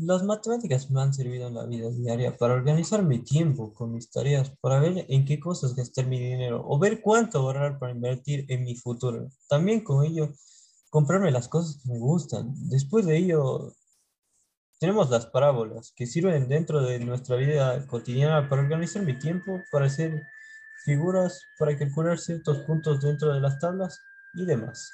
Las matemáticas me han servido en la vida diaria para organizar mi tiempo con mis tareas, para ver en qué cosas gastar mi dinero o ver cuánto ahorrar para invertir en mi futuro. También con ello, comprarme las cosas que me gustan. Después de ello, tenemos las parábolas que sirven dentro de nuestra vida cotidiana para organizar mi tiempo, para hacer figuras, para calcular ciertos puntos dentro de las tablas y demás.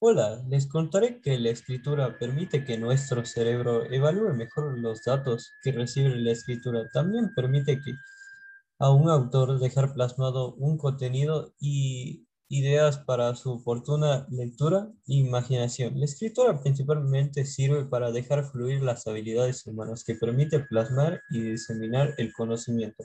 Hola, les contaré que la escritura permite que nuestro cerebro evalúe mejor los datos que recibe la escritura. También permite que a un autor dejar plasmado un contenido y ideas para su oportuna lectura e imaginación. La escritura principalmente sirve para dejar fluir las habilidades humanas que permite plasmar y diseminar el conocimiento.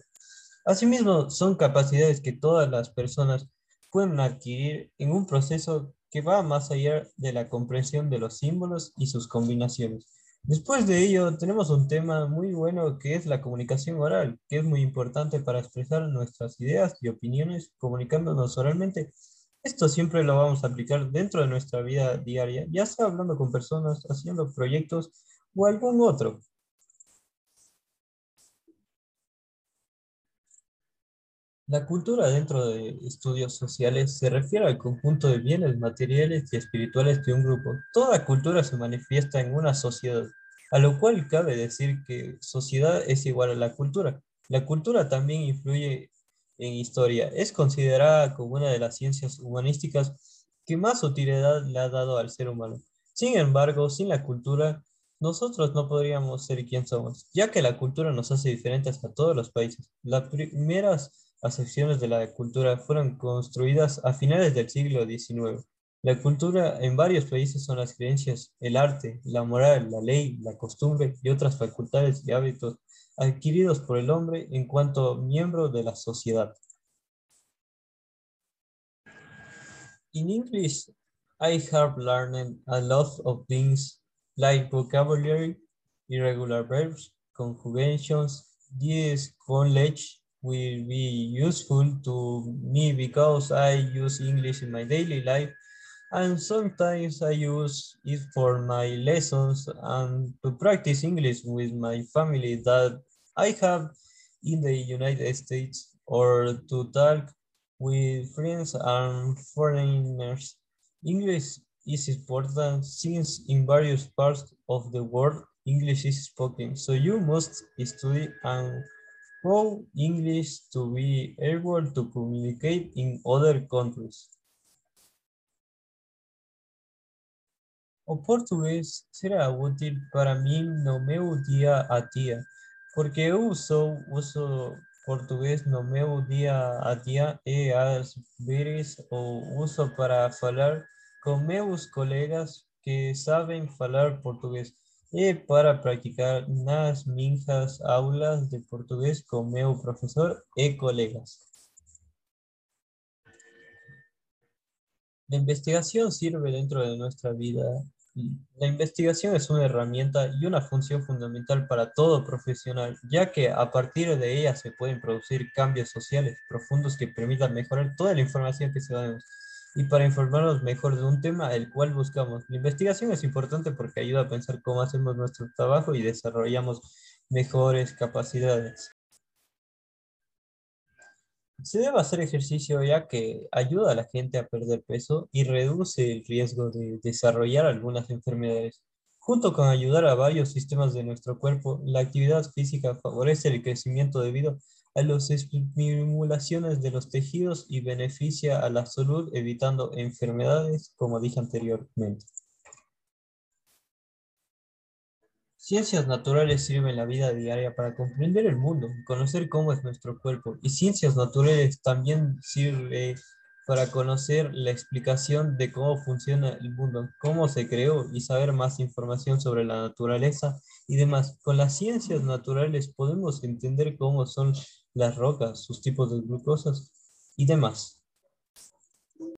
Asimismo, son capacidades que todas las personas pueden adquirir en un proceso que va más allá de la comprensión de los símbolos y sus combinaciones. Después de ello, tenemos un tema muy bueno que es la comunicación oral, que es muy importante para expresar nuestras ideas y opiniones comunicándonos oralmente. Esto siempre lo vamos a aplicar dentro de nuestra vida diaria, ya sea hablando con personas, haciendo proyectos o algún otro. La cultura dentro de estudios sociales se refiere al conjunto de bienes materiales y espirituales de un grupo. Toda cultura se manifiesta en una sociedad, a lo cual cabe decir que sociedad es igual a la cultura. La cultura también influye en historia. Es considerada como una de las ciencias humanísticas que más utilidad le ha dado al ser humano. Sin embargo, sin la cultura, nosotros no podríamos ser quien somos, ya que la cultura nos hace diferentes a todos los países. Las primeras acepciones de la cultura fueron construidas a finales del siglo XIX. La cultura en varios países son las creencias, el arte, la moral, la ley, la costumbre y otras facultades y hábitos adquiridos por el hombre en cuanto miembro de la sociedad. In English, I have learned a lot of things like vocabulary, irregular verbs, conjugations, this knowledge will be useful to me because I use English in my daily life and sometimes I use it for my lessons and to practice English with my family that I have in the United States or to talk with friends and foreigners. English is important since in various parts of the world English is spoken, so you must study and How English to be able to communicate in other countries. O português será útil para mim no meu dia a dia, porque eu uso, uso português no meu dia a dia e às vezes o uso para falar com meus colegas que sabem falar português. Y para practicar las minjas aulas de portugués con mi profesor y colegas. La investigación sirve dentro de nuestra vida. La investigación es una herramienta y una función fundamental para todo profesional, ya que a partir de ella se pueden producir cambios sociales profundos que permitan mejorar toda la información que se da y para informarnos mejor de un tema el cual buscamos. La investigación es importante porque ayuda a pensar cómo hacemos nuestro trabajo y desarrollamos mejores capacidades. Se debe hacer ejercicio ya que ayuda a la gente a perder peso y reduce el riesgo de desarrollar algunas enfermedades. Junto con ayudar a varios sistemas de nuestro cuerpo, la actividad física favorece el crecimiento debido a las estimulaciones de los tejidos y beneficia a la salud evitando enfermedades, como dije anteriormente. Ciencias naturales sirven en la vida diaria para comprender el mundo, conocer cómo es nuestro cuerpo. Y ciencias naturales también sirve para conocer la explicación de cómo funciona el mundo, cómo se creó y saber más información sobre la naturaleza y demás. Con las ciencias naturales podemos entender cómo son las rocas, sus tipos de glucosas y demás.